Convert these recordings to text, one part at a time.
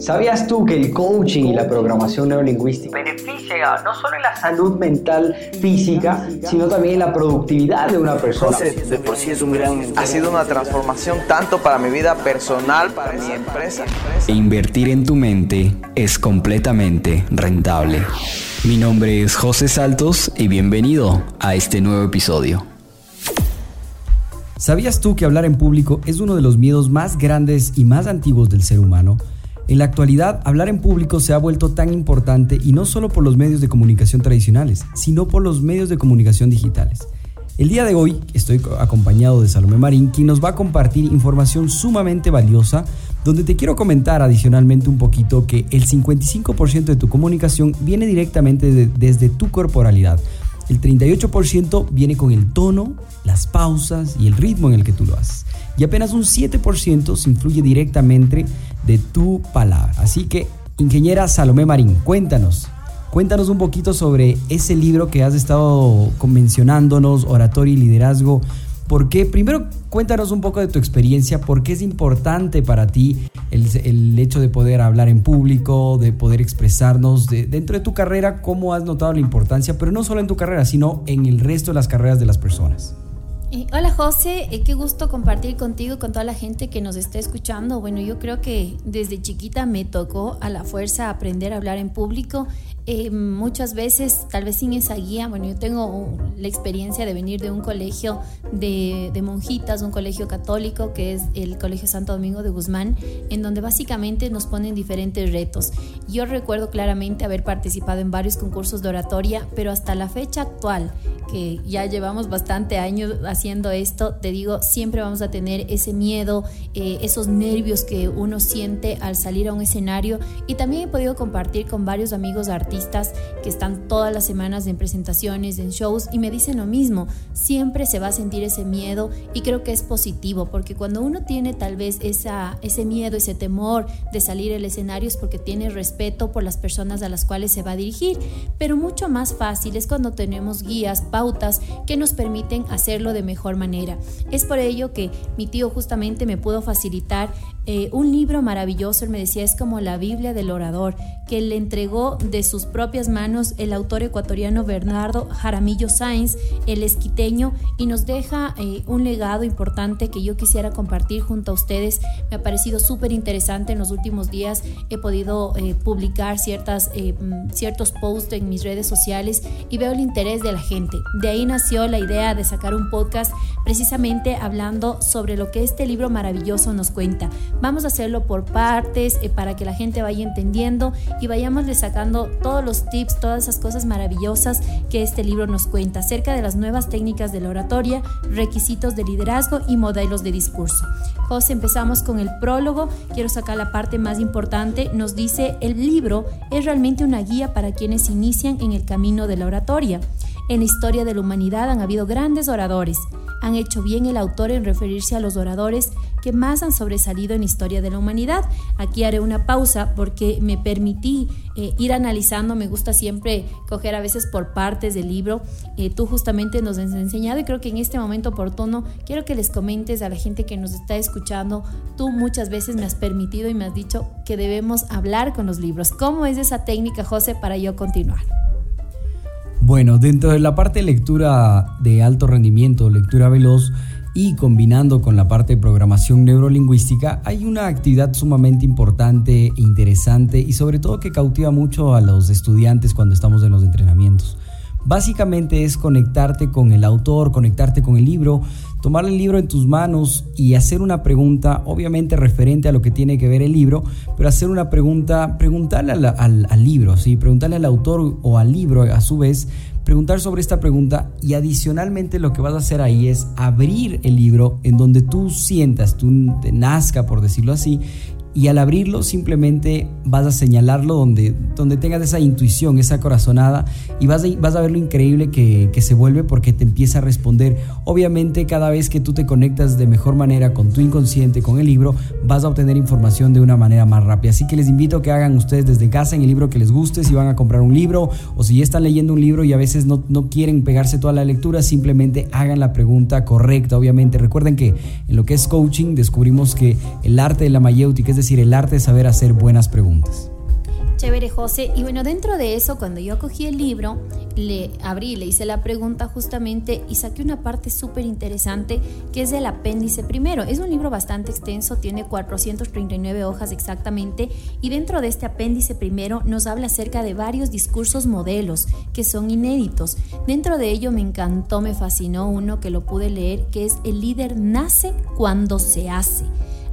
¿Sabías tú que el coaching y la programación neurolingüística beneficia no solo en la salud mental física, sino también en la productividad de una persona? de por sí es un gran... Ha sido una transformación tanto para mi vida personal, para mi empresa. E invertir en tu mente es completamente rentable. Mi nombre es José Saltos y bienvenido a este nuevo episodio. ¿Sabías tú que hablar en público es uno de los miedos más grandes y más antiguos del ser humano? En la actualidad, hablar en público se ha vuelto tan importante y no solo por los medios de comunicación tradicionales, sino por los medios de comunicación digitales. El día de hoy estoy acompañado de Salomé Marín, quien nos va a compartir información sumamente valiosa, donde te quiero comentar adicionalmente un poquito que el 55% de tu comunicación viene directamente desde tu corporalidad. El 38% viene con el tono, las pausas y el ritmo en el que tú lo haces. Y apenas un 7% se influye directamente de tu palabra. Así que, ingeniera Salomé Marín, cuéntanos, Cuéntanos un poquito sobre ese libro que has estado mencionándonos, Oratoria y Liderazgo. ¿Por qué? Primero, cuéntanos un poco de tu experiencia, por qué es importante para ti el, hecho de poder hablar en público, de poder expresarnos dentro de tu carrera, cómo has notado la importancia, pero no solo en tu carrera, sino en el resto de las carreras de las personas. Eh, hola José, eh, qué gusto compartir contigo con toda la gente que nos está escuchando. Bueno, yo creo que desde chiquita me tocó a la fuerza aprender a hablar en público eh, muchas veces, tal vez sin esa guía, bueno, yo tengo la experiencia de venir de un colegio de, monjitas, un colegio católico que es el Colegio Santo Domingo de Guzmán, en donde básicamente nos ponen diferentes retos. Yo recuerdo claramente haber participado en varios concursos de oratoria, pero hasta la fecha actual, que ya llevamos bastante años haciendo esto, te digo, siempre vamos a tener ese miedo, eh, esos nervios que uno siente al salir a un escenario y también he podido compartir con varios amigos artistas que están todas las semanas en presentaciones, en shows y me dicen lo mismo, siempre se va a sentir ese miedo y creo que es positivo porque cuando uno tiene tal vez esa, ese miedo, ese temor de salir al escenario es porque tiene respeto por las personas a las cuales se va a dirigir, pero mucho más fácil es cuando tenemos guías, pautas que nos permiten hacerlo de mejor manera. Es por ello que mi tío justamente me pudo facilitar eh, un libro maravilloso, él me decía, es como la Biblia del orador, que le entregó de sus propias manos el autor ecuatoriano Bernardo Jaramillo Sáenz, el esquiteño, y nos deja eh, un legado importante que yo quisiera compartir junto a ustedes. Me ha parecido súper interesante en los últimos días. He podido eh, publicar ciertas, mm, ciertos posts en mis redes sociales y veo el interés de la gente. De ahí nació la idea de sacar un podcast precisamente hablando sobre lo que este libro maravilloso nos cuenta Vamos a hacerlo por partes eh, para que la gente vaya entendiendo y vayamos sacando todos los tips, todas esas cosas maravillosas que este libro nos cuenta acerca de las nuevas técnicas de la oratoria, requisitos de liderazgo y modelos de discurso. José, empezamos con el prólogo. Quiero sacar la parte más importante. Nos dice, el libro es realmente una guía para quienes inician en el camino de la oratoria. En la historia de la humanidad han habido grandes oradores. Han hecho bien el autor en referirse a los oradores que más han sobresalido en la historia de la humanidad. Aquí haré una pausa porque me permití eh, ir analizando, me gusta siempre coger a veces por partes del libro. Eh, tú justamente nos has enseñado y creo que en este momento oportuno quiero que les comentes a la gente que nos está escuchando, tú muchas veces me has permitido y me has dicho que debemos hablar con los libros. ¿Cómo es esa técnica, José, para yo continuar? Bueno, dentro de la parte de lectura de alto rendimiento, lectura veloz y combinando con la parte de programación neurolingüística, hay una actividad sumamente importante, e interesante y sobre todo que cautiva mucho a los estudiantes cuando estamos en los entrenamientos. Básicamente es conectarte con el autor, conectarte con el libro, tomar el libro en tus manos y hacer una pregunta, obviamente referente a lo que tiene que ver el libro, pero hacer una pregunta, preguntarle al, libro, ¿sí? preguntarle al autor o al libro a su vez, preguntar sobre esta pregunta y adicionalmente lo que vas a hacer ahí es abrir el libro en donde tú sientas, tú te nazca por decirlo así, y al abrirlo simplemente vas a señalarlo donde, donde tengas esa intuición, esa corazonada y vas a, vas a ver lo increíble que, que, se vuelve porque te empieza a responder. Obviamente cada vez que tú te conectas de mejor manera con tu inconsciente, con el libro, vas a obtener información de una manera más rápida. Así que les invito a que hagan ustedes desde casa en el libro que les guste, si van a comprar un libro o si ya están leyendo un libro y a veces no, no quieren pegarse toda la lectura, simplemente hagan la pregunta correcta. Obviamente recuerden que en lo que es coaching descubrimos que el arte de la mayéutica, es decir, decir, el arte de saber hacer buenas preguntas. Chévere, José. Y bueno, dentro de eso, cuando yo cogí el libro, le abrí, le hice la pregunta justamente y saqué una parte súper interesante que es el apéndice primero. Es un libro bastante extenso, tiene 439 hojas exactamente y dentro de este apéndice primero nos habla acerca de varios discursos modelos que son inéditos. Dentro de ello me encantó, me fascinó uno que lo pude leer, que es El líder nace cuando se hace.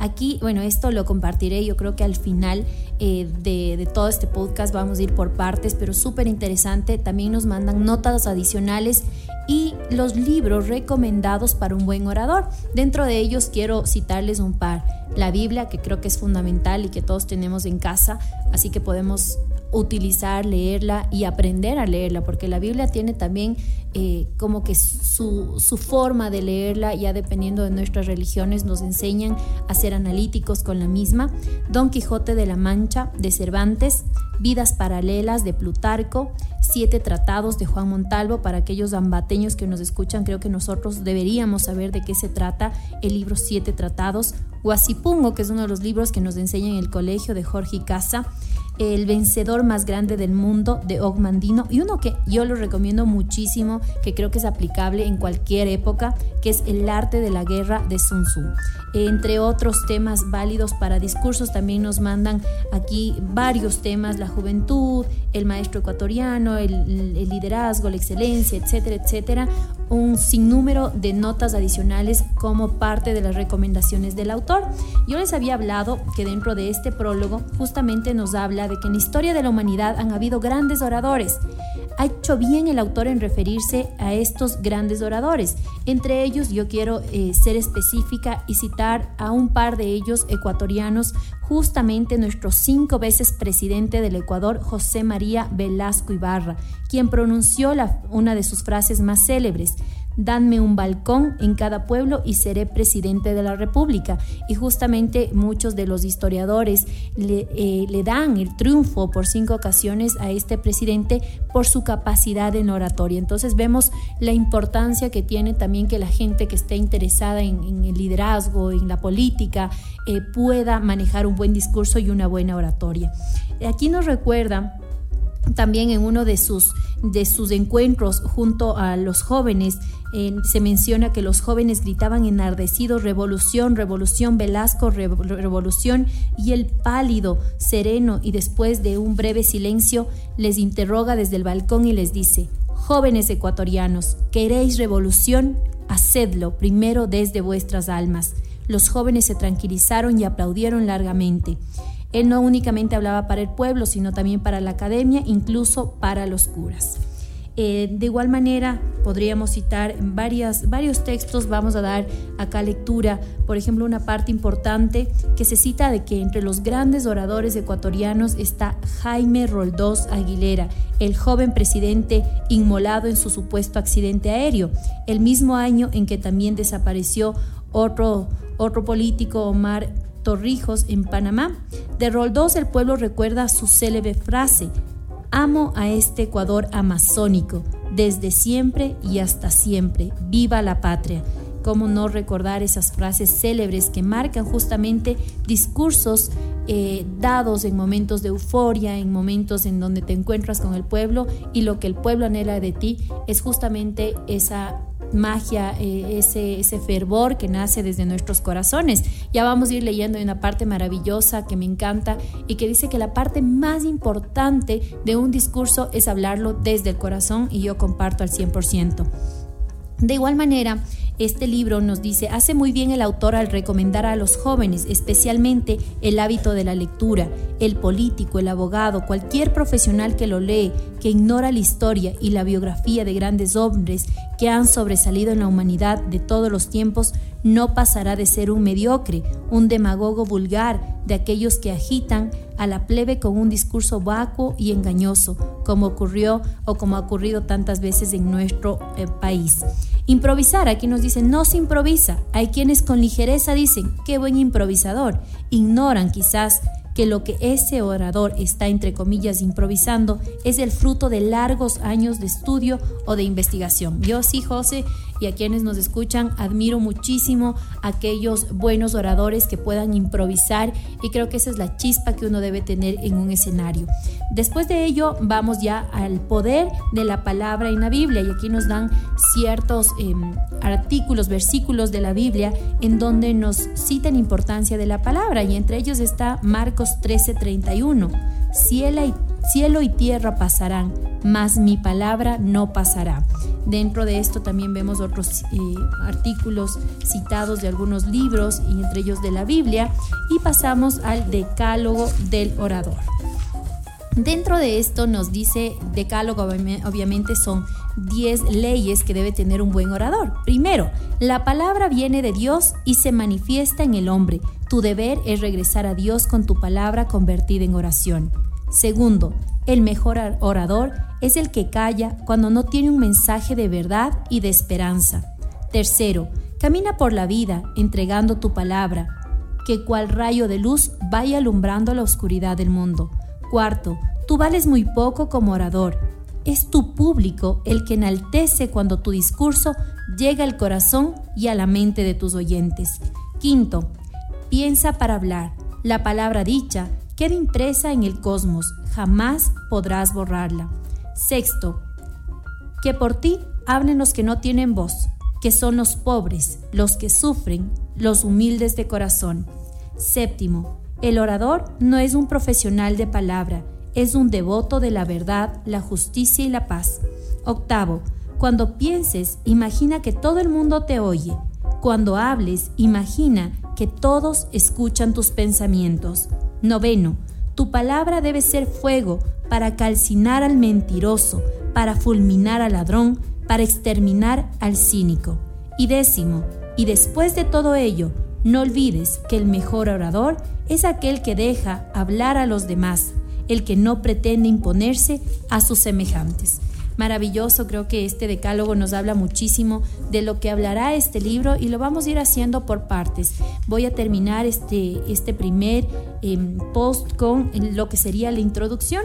Aquí, bueno, esto lo compartiré yo creo que al final eh, de, todo este podcast vamos a ir por partes, pero súper interesante. También nos mandan notas adicionales y los libros recomendados para un buen orador. Dentro de ellos quiero citarles un par. La Biblia, que creo que es fundamental y que todos tenemos en casa, así que podemos utilizar, leerla y aprender a leerla, porque la Biblia tiene también eh, como que su, su, forma de leerla, ya dependiendo de nuestras religiones, nos enseñan a ser analíticos con la misma. Don Quijote de la Mancha de Cervantes, Vidas Paralelas de Plutarco, Siete Tratados de Juan Montalvo, para aquellos ambateños que nos escuchan, creo que nosotros deberíamos saber de qué se trata el libro Siete Tratados, Guasipungo, que es uno de los libros que nos enseñan en el colegio de Jorge Casa, el vencedor más grande del mundo de Ogmandino y uno que yo lo recomiendo muchísimo, que creo que es aplicable en cualquier época, que es El arte de la guerra de Sun Tzu. Entre otros temas válidos para discursos, también nos mandan aquí varios temas, la juventud, el maestro ecuatoriano, el, el liderazgo, la excelencia, etcétera, etcétera. Un sinnúmero de notas adicionales como parte de las recomendaciones del autor. Yo les había hablado que dentro de este prólogo justamente nos habla de que en la historia de la humanidad han habido grandes oradores. Ha hecho bien el autor en referirse a estos grandes oradores. Entre ellos yo quiero eh, ser específica y citar a un par de ellos ecuatorianos, justamente nuestro cinco veces presidente del Ecuador, José María Velasco Ibarra, quien pronunció una de sus frases más célebres. Danme un balcón en cada pueblo y seré presidente de la República. Y justamente muchos de los historiadores le, eh, le dan el triunfo por cinco ocasiones a este presidente por su capacidad en oratoria. Entonces vemos la importancia que tiene también que la gente que esté interesada en, el liderazgo, en la política, eh, pueda manejar un buen discurso y una buena oratoria. Aquí nos recuerda también en uno de sus, de sus encuentros junto a los jóvenes, se menciona que los jóvenes gritaban enardecidos, revolución, revolución, Velasco, revolución, y el pálido, sereno, y después de un breve silencio, les interroga desde el balcón y les dice, jóvenes ecuatorianos, ¿queréis revolución? Hacedlo primero desde vuestras almas. Los jóvenes se tranquilizaron y aplaudieron largamente. Él no únicamente hablaba para el pueblo, sino también para la academia, incluso para los curas. Eh, de igual manera, podríamos citar varias, varios textos, vamos a dar acá lectura, por ejemplo, una parte importante que se cita de que entre los grandes oradores ecuatorianos está Jaime Roldós Aguilera, el joven presidente inmolado en su supuesto accidente aéreo, el mismo año en que también desapareció otro, otro político, Omar Torrijos, en Panamá. De Roldós el pueblo recuerda su célebre frase, Amo a este Ecuador amazónico, desde siempre y hasta siempre. Viva la patria. ¿Cómo no recordar esas frases célebres que marcan justamente discursos eh, dados en momentos de euforia, en momentos en donde te encuentras con el pueblo y lo que el pueblo anhela de ti es justamente esa magia, eh, ese, ese fervor que nace desde nuestros corazones. Ya vamos a ir leyendo una parte maravillosa que me encanta y que dice que la parte más importante de un discurso es hablarlo desde el corazón y yo comparto al 100%. De igual manera, este libro nos dice, hace muy bien el autor al recomendar a los jóvenes, especialmente el hábito de la lectura, el político, el abogado, cualquier profesional que lo lee, que ignora la historia y la biografía de grandes hombres que han sobresalido en la humanidad de todos los tiempos, no pasará de ser un mediocre, un demagogo vulgar, de aquellos que agitan a la plebe con un discurso vacuo y engañoso, como ocurrió o como ha ocurrido tantas veces en nuestro eh, país. Improvisar, aquí nos dicen, no se improvisa. Hay quienes con ligereza dicen, qué buen improvisador. Ignoran quizás que lo que ese orador está entre comillas improvisando es el fruto de largos años de estudio o de investigación. Yo sí, José, y a quienes nos escuchan, admiro muchísimo aquellos buenos oradores que puedan improvisar y creo que esa es la chispa que uno debe tener en un escenario. Después de ello, vamos ya al poder de la palabra en la Biblia y aquí nos dan ciertos em, artículos, versículos de la Biblia en donde nos citan importancia de la palabra y entre ellos está Marcos 13:31. Cielo y, cielo y tierra pasarán, mas mi palabra no pasará. Dentro de esto también vemos otros eh, artículos citados de algunos libros y entre ellos de la Biblia y pasamos al decálogo del orador. Dentro de esto nos dice decálogo, obviamente son 10 leyes que debe tener un buen orador. Primero, la palabra viene de Dios y se manifiesta en el hombre. Tu deber es regresar a Dios con tu palabra convertida en oración. Segundo, el mejor orador es el que calla cuando no tiene un mensaje de verdad y de esperanza. Tercero, camina por la vida entregando tu palabra, que cual rayo de luz vaya alumbrando la oscuridad del mundo. Cuarto, tú vales muy poco como orador. Es tu público el que enaltece cuando tu discurso llega al corazón y a la mente de tus oyentes. Quinto, piensa para hablar. La palabra dicha queda impresa en el cosmos, jamás podrás borrarla. Sexto, que por ti hablen los que no tienen voz, que son los pobres, los que sufren, los humildes de corazón. Séptimo, el orador no es un profesional de palabra, es un devoto de la verdad, la justicia y la paz. Octavo, cuando pienses, imagina que todo el mundo te oye. Cuando hables, imagina que todos escuchan tus pensamientos. Noveno, tu palabra debe ser fuego para calcinar al mentiroso, para fulminar al ladrón, para exterminar al cínico. Y décimo, y después de todo ello, no olvides que el mejor orador es aquel que deja hablar a los demás, el que no pretende imponerse a sus semejantes maravilloso. Creo que este decálogo nos habla muchísimo de lo que hablará este libro y lo vamos a ir haciendo por partes. Voy a terminar este, este primer em, post con lo que sería la introducción.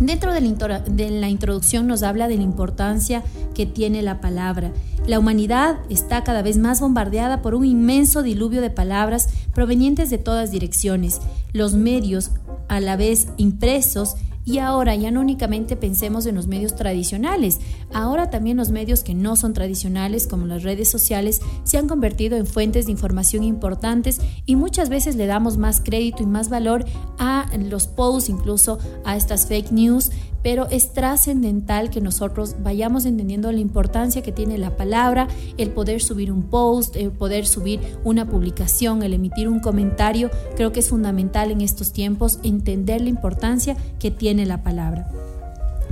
Dentro de la, de la introducción nos habla de la importancia que tiene la palabra. La humanidad está cada vez más bombardeada por un inmenso diluvio de palabras provenientes de todas direcciones. Los medios, a la vez impresos, y ahora ya no únicamente pensemos en los medios tradicionales, ahora también los medios que no son tradicionales, como las redes sociales, se han convertido en fuentes de información importantes y muchas veces le damos más crédito y más valor a los posts, incluso a estas fake news, pero es trascendental que nosotros vayamos entendiendo la importancia que tiene la palabra, el poder subir un post, el poder subir una publicación, el emitir un comentario. Creo que es fundamental en estos tiempos entender la importancia que tiene la palabra.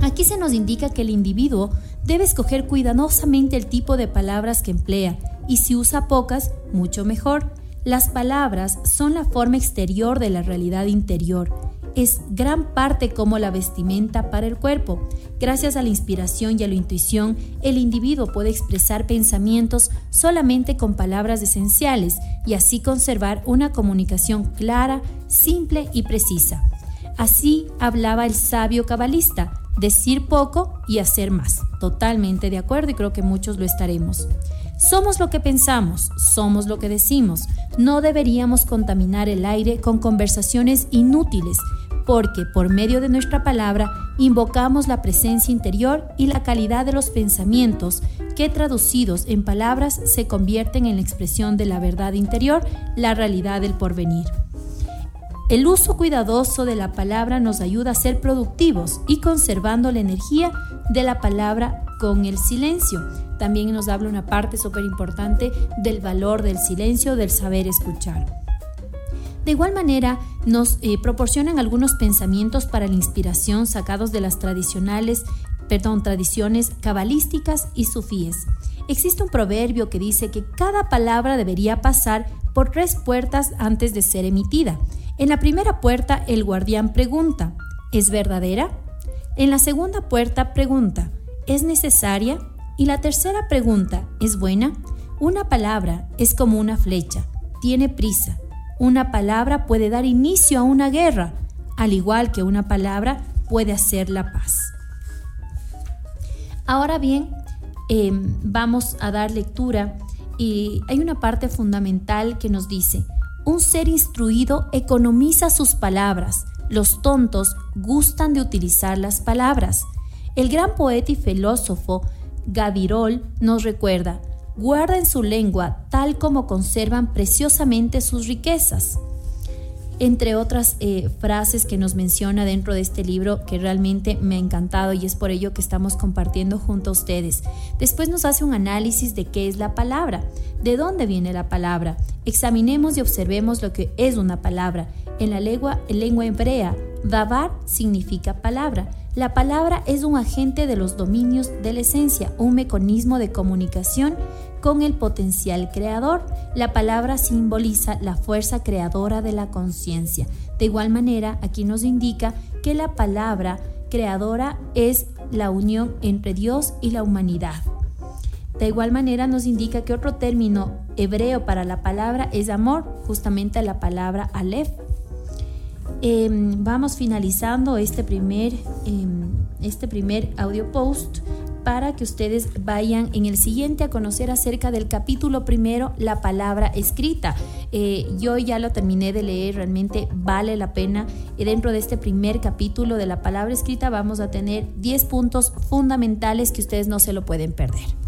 Aquí se nos indica que el individuo debe escoger cuidadosamente el tipo de palabras que emplea y si usa pocas, mucho mejor. Las palabras son la forma exterior de la realidad interior es gran parte como la vestimenta para el cuerpo. Gracias a la inspiración y a la intuición, el individuo puede expresar pensamientos solamente con palabras esenciales y así conservar una comunicación clara, simple y precisa. Así hablaba el sabio cabalista, decir poco y hacer más. Totalmente de acuerdo y creo que muchos lo estaremos. Somos lo que pensamos, somos lo que decimos. No deberíamos contaminar el aire con conversaciones inútiles porque por medio de nuestra palabra invocamos la presencia interior y la calidad de los pensamientos que traducidos en palabras se convierten en la expresión de la verdad interior, la realidad del porvenir. El uso cuidadoso de la palabra nos ayuda a ser productivos y conservando la energía de la palabra con el silencio. También nos habla una parte súper importante del valor del silencio, del saber escuchar. De igual manera, nos eh, proporcionan algunos pensamientos para la inspiración sacados de las tradicionales, perdón, tradiciones cabalísticas y sufíes. Existe un proverbio que dice que cada palabra debería pasar por tres puertas antes de ser emitida. En la primera puerta el guardián pregunta, ¿es verdadera? En la segunda puerta pregunta, ¿es necesaria? Y la tercera pregunta, ¿es buena? Una palabra es como una flecha, tiene prisa, una palabra puede dar inicio a una guerra, al igual que una palabra puede hacer la paz. Ahora bien, em, vamos a dar lectura y hay una parte fundamental que nos dice, un ser instruido economiza sus palabras, los tontos gustan de utilizar las palabras. El gran poeta y filósofo Gavirol nos recuerda, guarda en su lengua tal como conservan preciosamente sus riquezas entre otras eh, frases que nos menciona dentro de este libro que realmente me ha encantado y es por ello que estamos compartiendo junto a ustedes. Después nos hace un análisis de qué es la palabra, de dónde viene la palabra. Examinemos y observemos lo que es una palabra. En la lengua, en lengua hebrea, davar significa palabra. La palabra es un agente de los dominios de la esencia, un mecanismo de comunicación con el potencial creador. La palabra simboliza la fuerza creadora de la conciencia. De igual manera, aquí nos indica que la palabra creadora es la unión entre Dios y la humanidad. De igual manera nos indica que otro término hebreo para la palabra es amor, justamente la palabra Aleph. Em, vamos finalizando este primer, em, este primer audio post para que ustedes vayan en el siguiente a conocer acerca del capítulo primero, la palabra escrita. Eh, yo ya lo terminé de leer, realmente vale la pena. Y dentro de este primer capítulo de la palabra escrita vamos a tener 10 puntos fundamentales que ustedes no se lo pueden perder.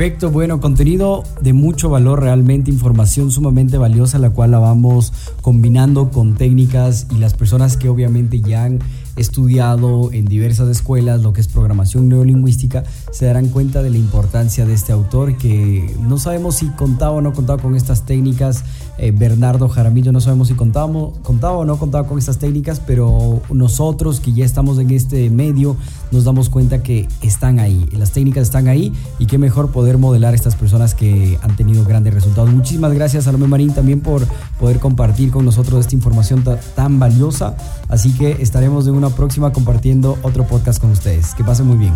Perfecto, bueno, contenido de mucho valor, realmente información sumamente valiosa, la cual la vamos combinando con técnicas y las personas que obviamente ya han estudiado en diversas escuelas lo que es programación neurolingüística, se darán cuenta de la importancia de este autor que no sabemos si contaba o no contaba con estas técnicas. Eh, Bernardo Jaramillo no sabemos si contaba, contaba o no contaba con estas técnicas, pero nosotros que ya estamos en este medio nos damos cuenta que están ahí, las técnicas están ahí y qué mejor poder modelar a estas personas que han tenido grandes resultados. Muchísimas gracias Salomé Marín también por poder compartir con nosotros esta información tan valiosa, así que estaremos de una próxima compartiendo otro podcast con ustedes. Que pasen muy bien.